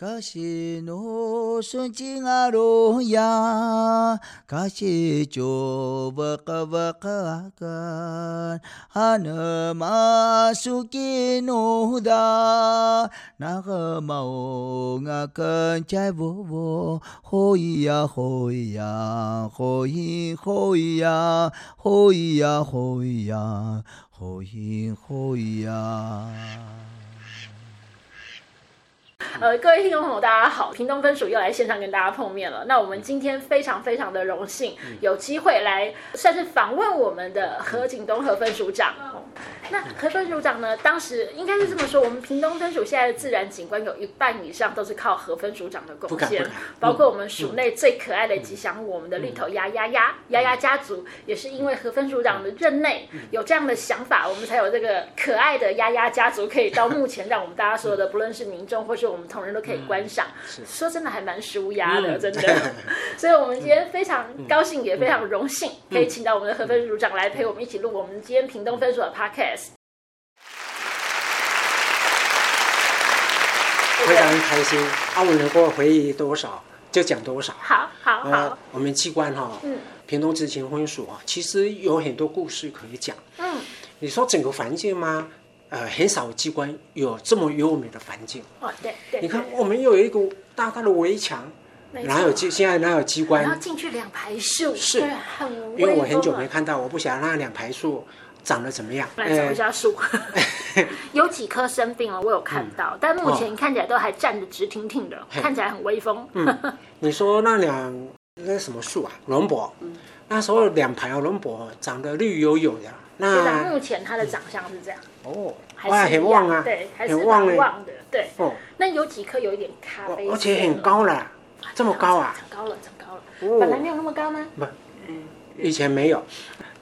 かしのすちがろや。かしちょばかばかか。はなますきのだ。ながまおがかんちゃいぼぼ。ほいやほいや。ほいほいや。ほいやほいや。ほいほいや。呃，各位听众朋友，大家好！屏东分署又来线上跟大家碰面了。那我们今天非常非常的荣幸，有机会来算是访问我们的何景东何分署长。那何分署长呢？当时应该是这么说：我们屏东分署现在的自然景观有一半以上都是靠何分署长的贡献，包括我们署内最可爱的吉祥物，我们的绿头鸭鸭鸭鸭鸭家族，也是因为何分署长的任内有这样的想法，我们才有这个可爱的鸭鸭家族可以到目前让我们大家所有的，不论是民众或是我们同仁都可以观赏。说真的，还蛮舒压的，真的。所以，我们今天非常高兴，也非常荣幸，可以请到我们的何分署长来陪我们一起录我们今天屏东分署的 Podcast。非常开心，阿文能够回忆多少就讲多少。好好好、呃，我们机关哈，嗯，屏东执勤分署啊，其实有很多故事可以讲。嗯，你说整个环境吗？呃，很少机关有这么优美的环境。哦，对对。你看，我们又有一个大大的围墙，哪有机？现在哪有机关？然后进去两排树，是，很因为我很久没看到，我不晓得那两排树。长得怎么样？来找一下树，有几棵生病了，我有看到，嗯、但目前看起来都还站得直挺挺的，哦、看起来很威风。嗯、你说那两那什么树啊？龙柏、嗯，那时候两排龙柏长得绿油油的。那目前它的长相是这样。哦，还是很旺啊，对，还是很旺的，对。哦，那有几棵有一点咖啡色，而且很高了，这么高啊？长高了，长高了。哦，本来没有那么高吗？不，嗯，以前没有。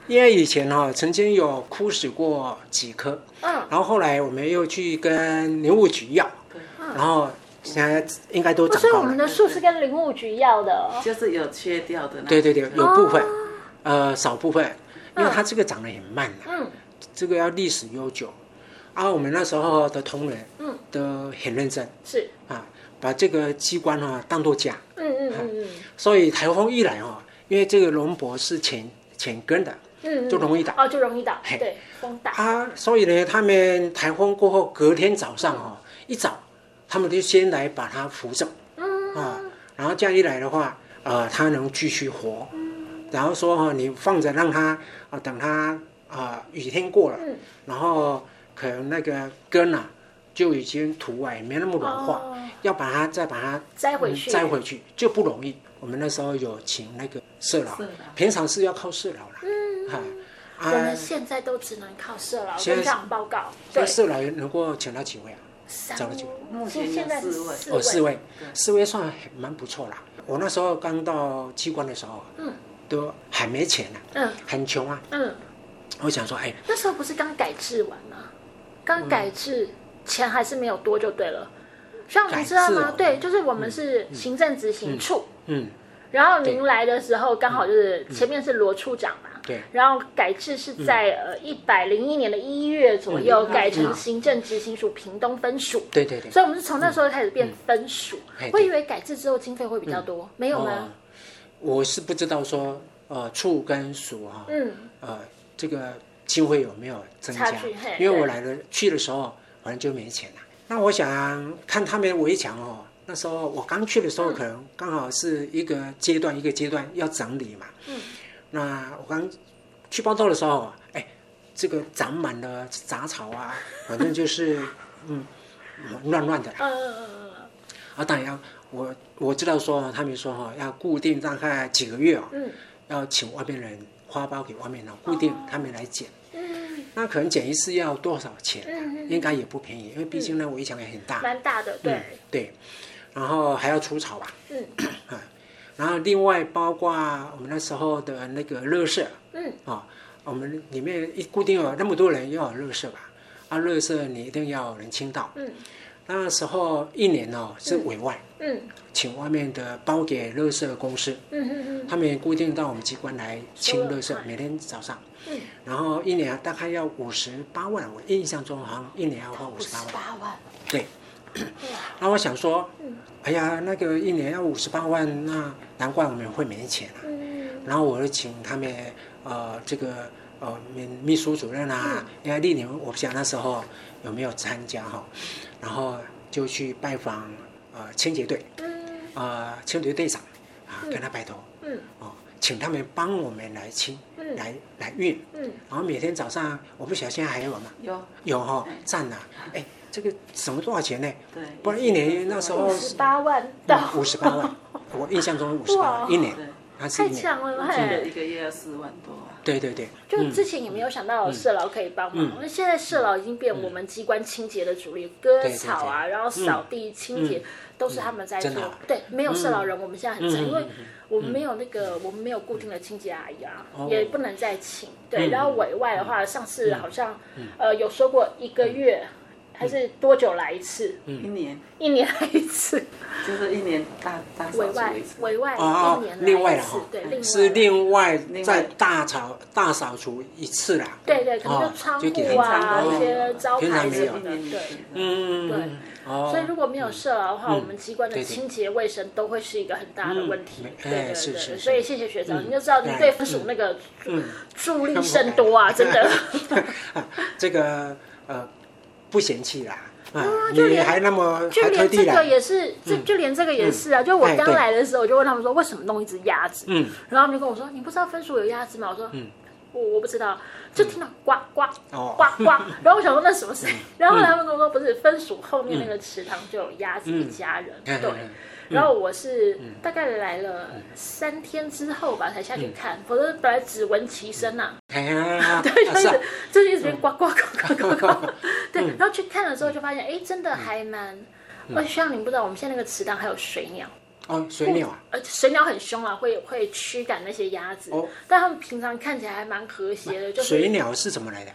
因为以前哈曾经有枯死过几棵，嗯，然后后来我们又去跟林务局要，嗯，然后现在应该都长高了。所以我们的树是跟林务局要的，就是有切掉的那。对对对，有部分，哦，呃，少部分，因为它这个长得很慢，嗯，这个要历史悠久，啊，我们那时候的同仁，嗯，都很认真，是。啊，把这个机关啊当做家，嗯嗯嗯嗯，所以台风一来啊，因为这个龙柏是浅浅根的。嗯，就容易倒。哦，就容易倒。对，风大。啊，所以呢，他们台风过后，隔天早上哈、哦嗯，一早，他们就先来把它扶正，嗯。啊，然后这样一来的话，呃，它能继续活。嗯，然后说你放着让它啊、呃，等它啊、呃，雨天过了，嗯，然后可能那个根啊，就已经土外没那么软化、哦，要把它再把它栽回去，栽回去就不容易。我们那时候有请那个社老，平常是要靠社老了。嗯。我们现在都只能靠社老跟上报告。对，社老能够请到几位啊？找了几位？目前现在四位。哦，四位，四位算蛮不错啦。我那时候刚到机关的时候，嗯，都还没钱呢，嗯，很穷啊，嗯。我想说，哎，那时候不是刚改制完吗？刚改制，钱还是没有多就对了。像你知道吗？对，就是我们是行政执行处，嗯，然后您来的时候刚好就是前面是罗处长嘛。对，然后改制是在呃一百零一年的一月左右改成行政执行署屏东分署。对对对。所以我们是从那时候开始变分署。我以为改制之后经费会比较多，没有吗？我是不知道说呃处跟署哈，嗯，呃这个机会有没有增加？因为我来了去的时候反正就没钱了。那我想看他们围墙哦，那时候我刚去的时候可能刚好是一个阶段一个阶段要整理嘛。嗯。那我刚去报道的时候，哎，这个长满了杂草啊，反正就是嗯，乱乱的。嗯嗯嗯嗯。啊，当然要我我知道说他们说哈要固定大概几个月哦，嗯，要请外面人花苞给外面人固定他们来剪。嗯。那可能剪一次要多少钱？嗯，应该也不便宜，因为毕竟呢围墙也很大。蛮大的，对。嗯，对。然后还要除草吧。嗯。啊。然后另外包括我们那时候的那个乐色，嗯，啊、哦，我们里面一固定有那么多人要有垃圾吧，啊，乐色你一定要有人清到，嗯，那时候一年哦是委外，嗯，请外面的包给垃圾公司，嗯嗯嗯，他们也固定到我们机关来清垃圾，每天早上，嗯，然后一年大概要五十八万，我印象中好像一年要花五十八万，八万，对，那我想说，哎呀，那个一年要五十八万，那难怪我们会没钱啊。然后我就请他们，呃，这个呃秘秘书主任啊，因为历年我不想那时候有没有参加哈，然后就去拜访呃清洁队，呃清洁队队长啊，跟他拜托，哦，请他们帮我们来清，来来运，然后每天早上，我不晓得现在还有吗？有。有哈，站啊，哎。这个什么多少钱呢？对，不然一年那时候五十八万到。五十八万，我印象中五十八万一年，太强了，一个月要四万多。对对对，就之前也没有想到社劳可以帮忙，那现在社劳已经变我们机关清洁的主力，割草啊，然后扫地清洁都是他们在做。对，没有社劳人，我们现在很惨，因为我们没有那个我们没有固定的清洁阿姨啊，也不能再请。对，然后委外的话，上次好像呃有说过一个月。还是多久来一次？一年，一年来一次，就是一年大大扫除一次。委外，一年另外的哈，对，是另外再大扫大扫除一次啦。对对，可能就窗户啊，一些招牌什么的，对，嗯，对。所以如果没有社劳的话，我们机关的清洁卫生都会是一个很大的问题。对对对，所以谢谢学长，你就知道你对分署那个助力甚多啊，真的。这个呃。不嫌弃啦，啊，就连还那么就连这个也是，这就连这个也是啊。就我刚来的时候，我就问他们说，为什么弄一只鸭子？嗯，然后他们就跟我说，你不知道分署有鸭子吗？我说，嗯，我我不知道，就听到呱呱呱呱，然后我想说那什么声音？然后他们跟我说，不是分署后面那个池塘就有鸭子一家人，对。然后我是大概来了三天之后吧，才下去看，否则本来只闻其声呐。对，就一直就一直呱呱呱呱呱呱。对，然后去看了之后就发现，哎，真的还蛮……而且像你不知道，我们现在那个池塘还有水鸟。哦，水鸟啊！而且水鸟很凶啊，会会驱赶那些鸭子。哦。但他们平常看起来还蛮和谐的。就水鸟是怎么来的？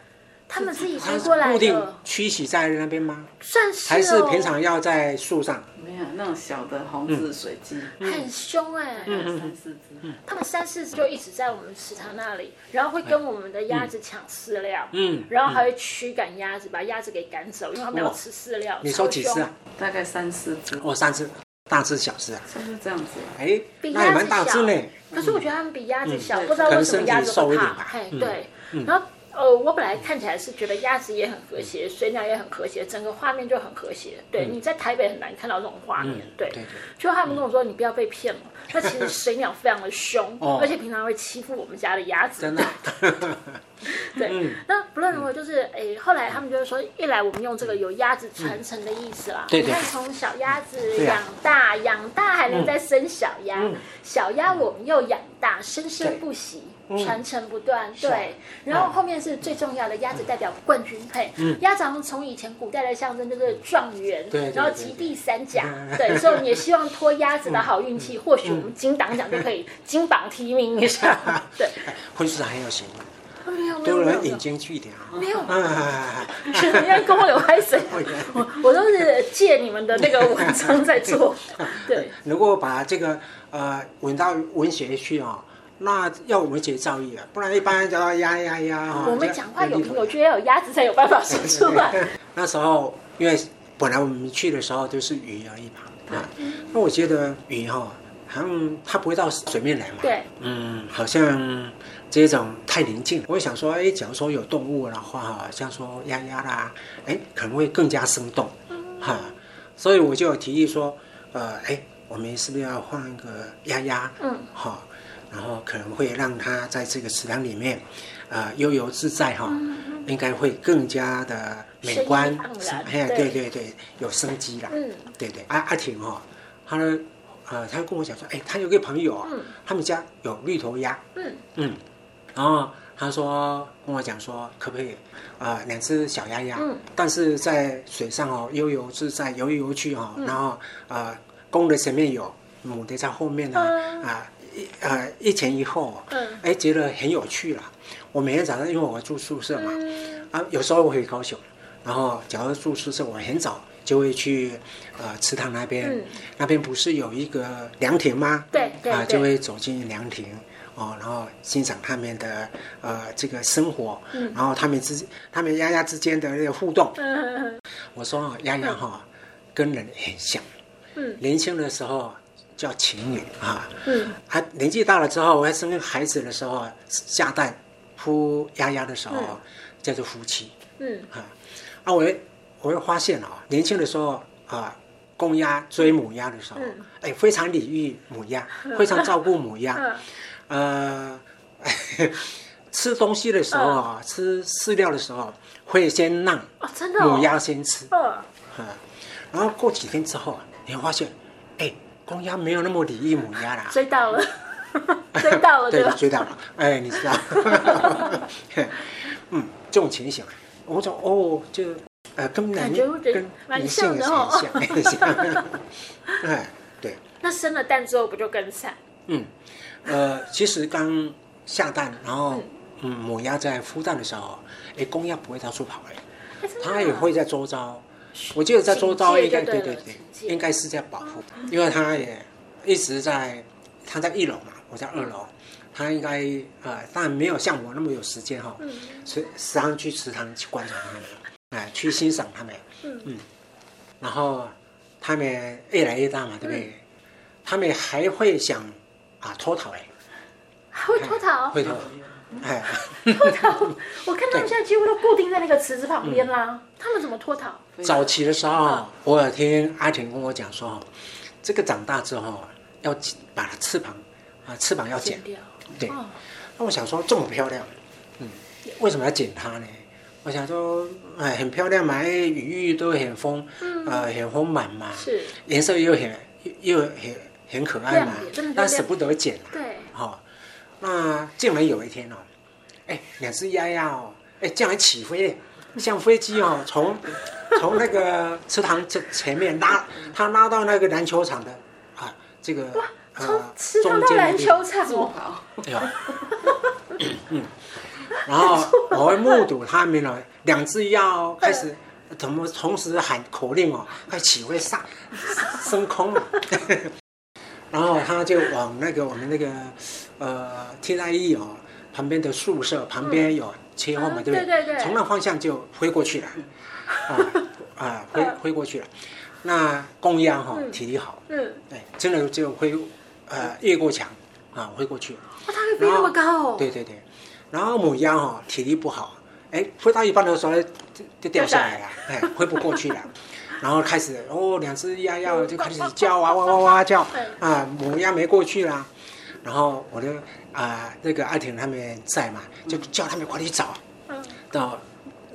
他们自己飞过来的。固定栖息在那边吗？算是。还是平常要在树上？没有那种小的红字水鸡，很凶哎，三四只。他们三四只就一直在我们池塘那里，然后会跟我们的鸭子抢饲料，嗯，然后还会驱赶鸭子，把鸭子给赶走，因为它没有吃饲料。你说几只啊？大概三四只。哦，三只，大只小只啊？就是这样子。哎，那也蛮大只呢。可是我觉得他们比鸭子小，不知道为什么鸭子会怕。哎，对，然后。呃，我本来看起来是觉得鸭子也很和谐，水鸟也很和谐，整个画面就很和谐。对，你在台北很难看到这种画面。对，就他们跟我说，你不要被骗了。那其实水鸟非常的凶，而且平常会欺负我们家的鸭子。真的。对，那不论如何，就是哎，后来他们就是说，一来我们用这个有鸭子传承的意思啦。对，你看从小鸭子养大，养大还能再生小鸭，小鸭我们又养大，生生不息。传承不断，对，然后后面是最重要的，鸭子代表冠军配。鸭掌从以前古代的象征就是状元，对，然后及第三甲，对，所以我们也希望托鸭子的好运气，或许我们金党奖就可以 金榜题名一下。对，婚事很有型，没有，都能引经据典啊，没有，人家跟我有拍谁？我我都是借你们的那个文章在做，对。如果把这个呃文到文学去啊。那要我们节造诣啊，不然一般人叫鸭鸭鸭哈。我们讲话有凭有据，要有鸭子才有办法说出来。那时候，因为本来我们去的时候都是鱼而已嘛，啊，那我觉得鱼哈，好像它不会到水面来嘛。对。嗯，好像这种太宁静。我想说，哎，假如说有动物的话哈，像说鸭鸭啦，哎，可能会更加生动，哈。所以我就有提议说，呃，哎，我们是不是要换一个鸭鸭？嗯，好。然后可能会让他在这个池塘里面，呃，悠游自在哈，应该会更加的美观，哎，对。对对，有生机啦，嗯，对对，阿阿婷哈，他呢，呃，他跟我讲说，哎，他有个朋友啊，他们家有绿头鸭，嗯。嗯，然后他说跟我讲说，可不可以，啊，两只小鸭鸭，但是在水上哦，悠游自在，游来游去哈，然后呃，公的前面有，母的在后面呢，啊。一呃一前一后，嗯，哎，觉得很有趣啦。我每天早上因为我住宿舍嘛，啊，有时候我会高雄，然后假如住宿舍，我很早就会去呃池塘那边，那边不是有一个凉亭吗？对，啊，就会走进凉亭。哦，然后欣赏他们的呃这个生活，然后他们之他们丫丫之间的那个互动。我说丫丫哈，跟人很像。嗯，年轻的时候叫情侣啊。嗯，他年纪大了之后，我还生孩子的时候下蛋孵鸭鸭的时候，嗯、叫做夫妻。嗯，啊，啊，我会我会发现啊，年轻的时候啊，公鸭追母鸭的时候，嗯、哎，非常礼遇母鸭，非常照顾母鸭。嗯、呃，吃东西的时候啊，嗯、吃饲料的时候会先让母鸭先吃。嗯、哦哦，然后过几天之后。你会发现，哎，公鸭没有那么礼遇母鸭啦。追到了，追到了，对，追到了。哎，你知道，嗯，这种情形，我说哦，就呃，跟男跟男性很像，很像。哎，对。那生了蛋之后不就更惨？嗯，呃，其实刚下蛋，然后嗯，母鸭在孵蛋的时候，哎，公鸭不会到处跑哎，它也会在周遭。我记得在周遭应该对对对，应该是在保护，因为他也一直在，他在一楼嘛，我在二楼，他应该呃，当然没有像我那么有时间哈，所以时常去池塘去观察他们，哎，去欣赏他们，嗯，然后他们越来越大嘛，对不对？他们还会想啊脱逃哎，还会脱逃，会脱逃。哎，脱逃！我看他们现在几乎都固定在那个池子旁边啦。他们怎么脱逃？早期的时候，我有听阿田跟我讲说，这个长大之后要把它翅膀啊，翅膀要剪掉。对。那我想说这么漂亮，嗯，为什么要剪它呢？我想说，哎，很漂亮嘛，哎，羽翼都很丰，呃，很丰满嘛，是，颜色又很又很很可爱嘛，但舍不得剪。对。好。那竟然有一天哦，哎，两只鸭鸭哦，哎，竟然起飞，像飞机哦，从从那个池塘这前面拉，它拉到那个篮球场的啊，这个哇，从池塘到篮球场哦，对吧，嗯，然后我会目睹他们呢，两只鸭哦，开始同同时喊口令哦，快起飞上升空了。然后他就往那个我们那个，呃，TIE 哦，旁边的宿舍旁边有切换嘛，对不对？对。从那方向就飞过去了，啊 啊，飞飞过去了。那公鸭哈体力好，嗯，对，真的就飞，呃，越过墙啊，飞过去了。哇，它会飞那么高哦？对对对。然后母鸭哈体力不好，哎，飞到一半的时候就就掉下来了，哎，飞不过去了。然后开始哦，两只鸭鸭就开始叫 啊，哇哇哇叫啊，母鸭没过去啦。然后我就啊那个阿婷他们在嘛，就叫他们快去找，到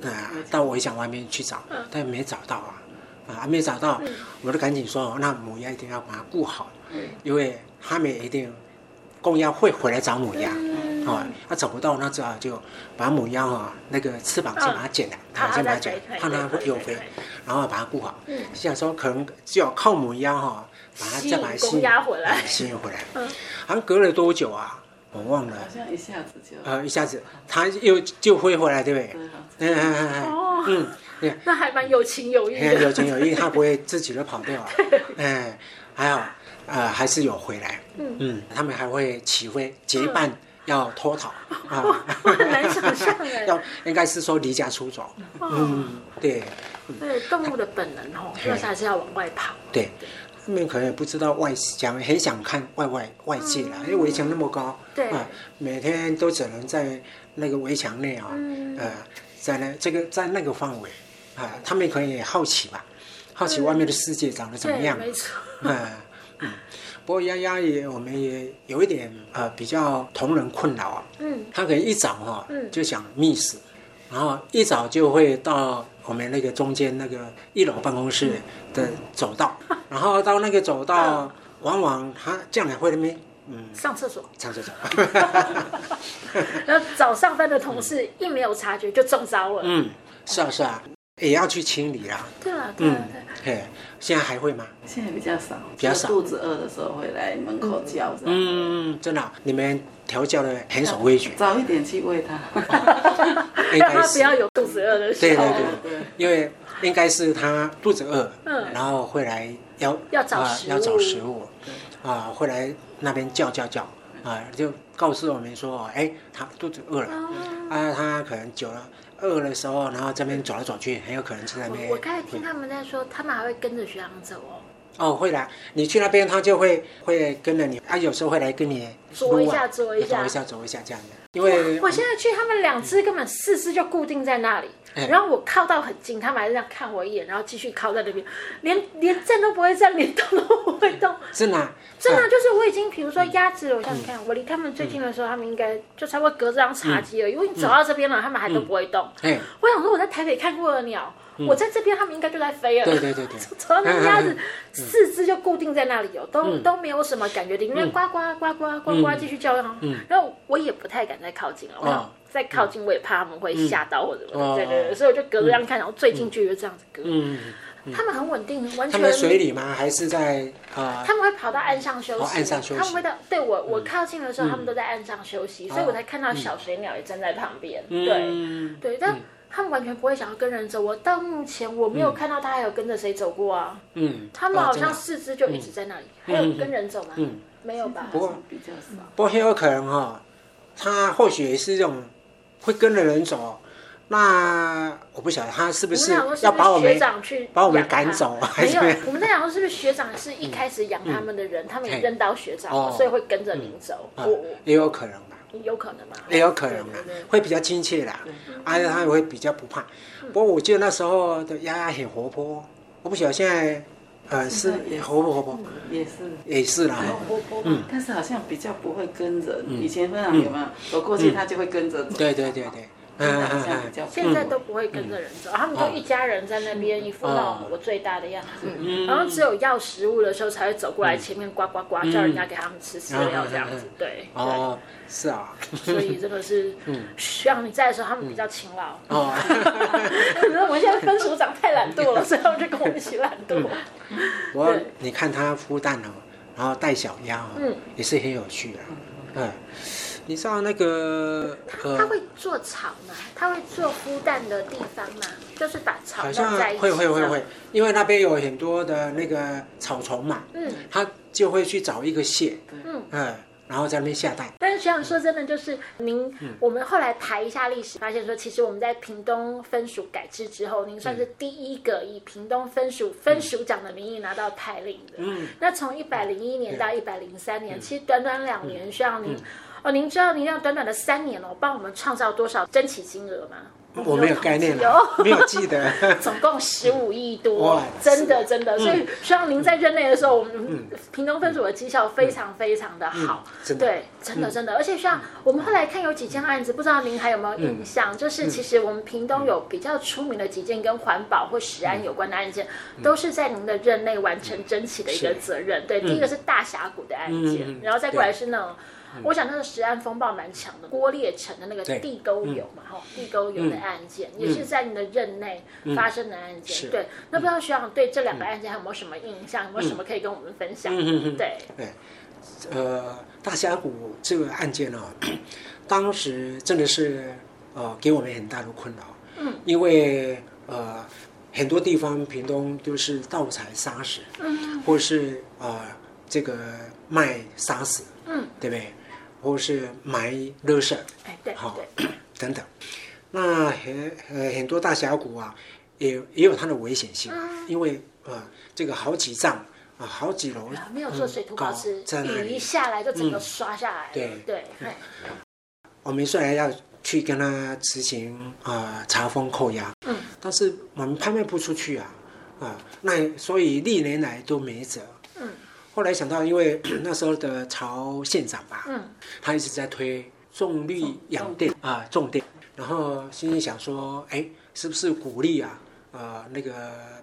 啊到围墙外面去找，但没找到啊，啊还没找到，我就赶紧说，那母鸭一定要把它顾好，因为他们一定公鸭会回来找母鸭。啊，他找不到，那只好就把母鸭啊那个翅膀先把它剪了，它先把它剪，怕它会又飞，然后把它顾好。嗯，想说可能只有靠母鸭哈，把它再把它吸引回来，吸引回来。嗯，好像隔了多久啊？我忘了。好像一下子就。呃，一下子，它又就飞回来，对不对？嗯嗯嗯哦。嗯，那还蛮有情有义的。有情有义，它不会自己就跑掉。嗯，还好，呃，还是有回来。嗯嗯，他们还会起飞结伴。要脱逃啊！很难想象哎。要应该是说离家出走。嗯，对。对，动物的本能哦，就是还是要往外跑。对，他们可能也不知道外想很想看外外外界啦，因为围墙那么高，对啊，每天都只能在那个围墙内啊，呃，在那这个在那个范围啊，他们可能也好奇吧，好奇外面的世界长得怎么样？没错。嗯嗯。不过丫丫也，我们也有一点呃比较同人困扰啊。嗯。他可能一早哈，就想觅食，然后一早就会到我们那个中间那个一楼办公室的走道，然后到那个走道，往往它这样来会那边嗯上厕所。上厕所。然后早上班的同事一没有察觉就中招了。嗯，是啊是啊。也要去清理啊，对啊，对。嘿，现在还会吗？现在比较少，比较少。肚子饿的时候会来门口叫。嗯，真的，你们调教的很守规矩。早一点去喂它，让它 不要有肚子饿的时候。对对对，因为应该是它肚子饿，嗯，然后会来要要找要找食物，啊，会来那边叫叫叫，啊，就告诉我们说，哎，它肚子饿了，啊，它可能久了。饿的时候，然后这边走来走去，很有可能在那边。我刚才听他们在说，他们还会跟着学长走哦。哦，会啦。你去那边，他就会会跟着你。他有时候会来跟你走一下，走一下，走一下，走一下这样的。因为我现在去，他们两只根本四只就固定在那里。然后我靠到很近，他们还是这样看我一眼，然后继续靠在那边，连连站都不会站，连动都不会动。真的？真的，就是我已经，比如说鸭子，我想你看，我离他们最近的时候，他们应该就差不多隔这张茶几而已。因为你走到这边了，他们还都不会动。我想说我在台北看过的鸟。我在这边，他们应该就在飞了。对对对对，走到那鸭子，四肢就固定在那里哦，都都没有什么感觉，里面呱呱呱呱呱呱继续叫。然后我也不太敢再靠近了，我再靠近我也怕他们会吓到或者什么。对对对，所以我就隔着这样看，然后最近距离就这样子隔。嗯，他们很稳定，完全。他们在水里吗？还是在啊？他们会跑到岸上休息。岸上休息。他们会到对我我靠近的时候，他们都在岸上休息，所以我才看到小水鸟也站在旁边。对对，但。他们完全不会想要跟人走，我到目前我没有看到他还有跟着谁走过啊。嗯，他们好像四肢就一直在那里，还有跟人走吗？嗯，没有吧。不过比较少。不过很有可能哈，他或许也是这种会跟着人走。那我不晓得他是不是要把我们学长去把我们赶走，没有？我们在想说是不是学长是一开始养他们的人，他们也认到学长，所以会跟着您走。我也有可能。有可能吗？也有可能啊，会比较亲切啦，而且他也会比较不怕。不过我记得那时候的丫丫很活泼，我不晓得现在，呃，是活不活泼？也是，也是啦。活泼，嗯，但是好像比较不会跟着。以前分享有没有？走过去他就会跟着走。对对对对。现在都不会跟着人走，他们就一家人在那边，一副那种我最大的样子。然后只有要食物的时候才会走过来前面呱呱呱叫人家给他们吃饲料这样子。对。哦，是啊。所以真的是，需要你在的时候，他们比较勤劳。哦。可是我们现在分署长太懒惰了，所以他们就跟我一起懒惰。我你看他孵蛋哦，然后带小鸭哦，也是很有趣的。嗯。你知道那个他他会做草吗？他会做孵蛋的地方吗？就是把草好像会会会会，因为那边有很多的那个草丛嘛，嗯，他就会去找一个蟹，嗯嗯，然后在那边下蛋。但是学长说真的，就是您，我们后来排一下历史，发现说，其实我们在屏东分署改制之后，您算是第一个以屏东分署分署长的名义拿到太令的。嗯，那从一百零一年到一百零三年，其实短短两年，需要您。哦，您知道您要短短的三年哦，帮我们创造多少争取金额吗？我没有概念，没有记得。总共十五亿多，真的真的。所以希望您在任内的时候，我们屏东分组的绩效非常非常的好。对，真的真的。而且像我们后来看有几件案子，不知道您还有没有印象？就是其实我们屏东有比较出名的几件跟环保或食安有关的案件，都是在您的任内完成争取的一个责任。对，第一个是大峡谷的案件，然后再过来是那种。我想那个石安风暴蛮强的，郭列成的那个地沟油嘛，哈，地沟油的案件也是在你的任内发生的案件。对，那不知道学长对这两个案件还有没有什么印象？有没有什么可以跟我们分享？对，对，呃，大峡谷这个案件呢，当时真的是呃给我们很大的困扰，嗯，因为呃很多地方屏东都是盗采砂石，嗯，或是呃这个卖砂石，嗯，对不对？或是埋垃圾，哎，对，好，等等，那很呃很多大峡谷啊，也也有它的危险性，因为呃这个好几丈啊，好几楼，没有做水土保持，雨一下来就整个刷下来，对对，我们虽然要去跟他执行啊查封扣押，嗯，但是我们拍卖不出去啊，啊，那所以历年来都没辙。后来想到，因为 那时候的曹县长吧，嗯，他一直在推种绿养电啊，种电，然后心里想说，哎，是不是鼓励啊，呃，那个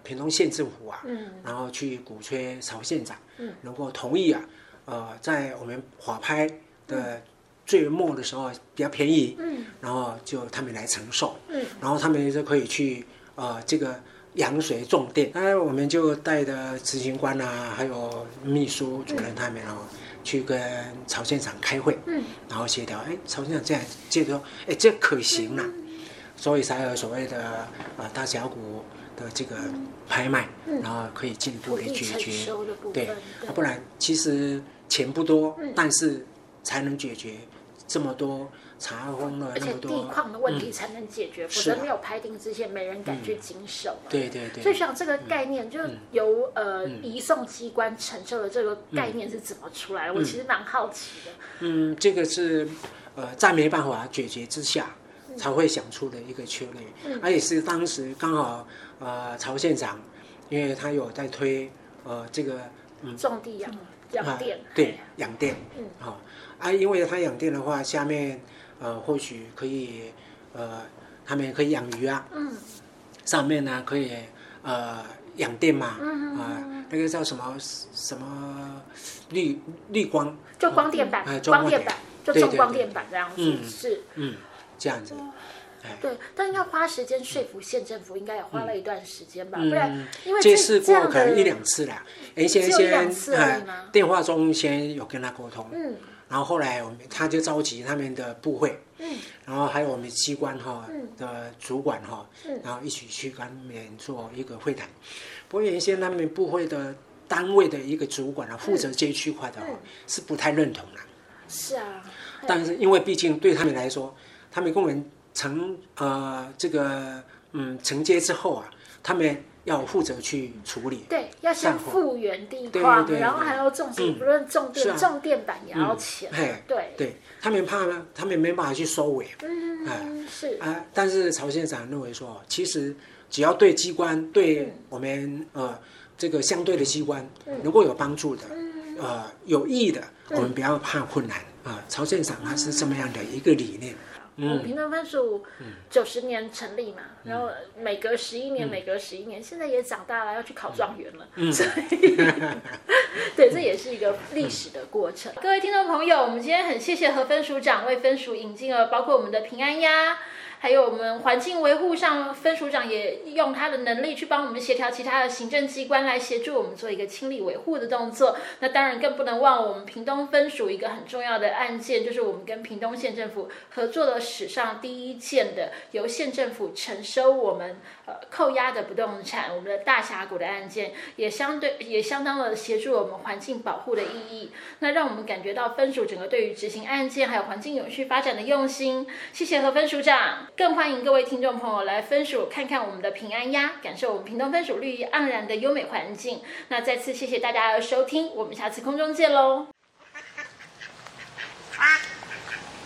屏东县政府啊，嗯，然后去鼓吹曹县长，嗯，能够同意啊，呃，在我们法拍的最末的时候比较便宜，嗯，然后就他们来承受，嗯，然后他们就可以去呃这个。养水重电，那我们就带着执行官啊，还有秘书主任他们哦，嗯、去跟曹县长开会，嗯，然后协调，哎，曹县长这样接着说，哎，这可行了，嗯、所以才有所谓的啊、呃、大峡谷的这个拍卖，嗯、然后可以进一步的解决，对，对。不然其实钱不多，嗯、但是才能解决这么多查封了，而且地矿的问题才能解决，否则没有拍定之前，没人敢去经手。对对对。所以想这个概念，就由呃移送机关承受的这个概念是怎么出来的？我其实蛮好奇的。嗯，这个是呃在没办法解决之下才会想出的一个策略，而且是当时刚好呃曹县长，因为他有在推呃这个嗯种地养养电，对养电，嗯。好。啊，因为他养电的话，下面呃或许可以呃他们可以养鱼啊，嗯，上面呢可以呃养电嘛，嗯啊那个叫什么什么绿绿光，就光电板，光电板就种光电板这样子，是。嗯这样子，对，但要花时间说服县政府，应该也花了一段时间吧，不然因为这次过可能一两次啦，原先先电话中先有跟他沟通，嗯。然后后来我们他就召集他们的部会，嗯，然后还有我们机关哈的主管哈，嗯，然后一起去跟他们做一个会谈。不过原先他们部会的单位的一个主管啊，负责这一区块的，是不太认同的。是啊，但是因为毕竟对他们来说，他们工人承呃这个嗯承接之后啊，他们。要负责去处理，对，要先复原地方，然后还要种植，不论种电、重电板也要钱，对，对他们怕呢，他们没办法去收尾，嗯，是啊，但是曹县长认为说，其实只要对机关，对我们呃这个相对的机关能够有帮助的，呃有益的，我们不要怕困难啊。曹县长他是这么样的一个理念。嗯，平等分数九十年成立嘛，嗯、然后每隔十一年，嗯、每隔十一年，现在也长大了，要去考状元了，嗯、所以，对，这也是一个历史的过程。嗯、各位听众朋友，我们今天很谢谢何分署长为分署引进了包括我们的平安鸭。还有我们环境维护上，分署长也用他的能力去帮我们协调其他的行政机关来协助我们做一个清理维护的动作。那当然更不能忘我们屏东分署一个很重要的案件，就是我们跟屏东县政府合作了史上第一件的由县政府承收我们呃扣押的不动产，我们的大峡谷的案件，也相对也相当的协助我们环境保护的意义。那让我们感觉到分署整个对于执行案件还有环境永续发展的用心。谢谢何分署长。更欢迎各位听众朋友来分署看看我们的平安鸭，感受我们屏东分署绿意盎然的优美环境。那再次谢谢大家的收听，我们下次空中见喽。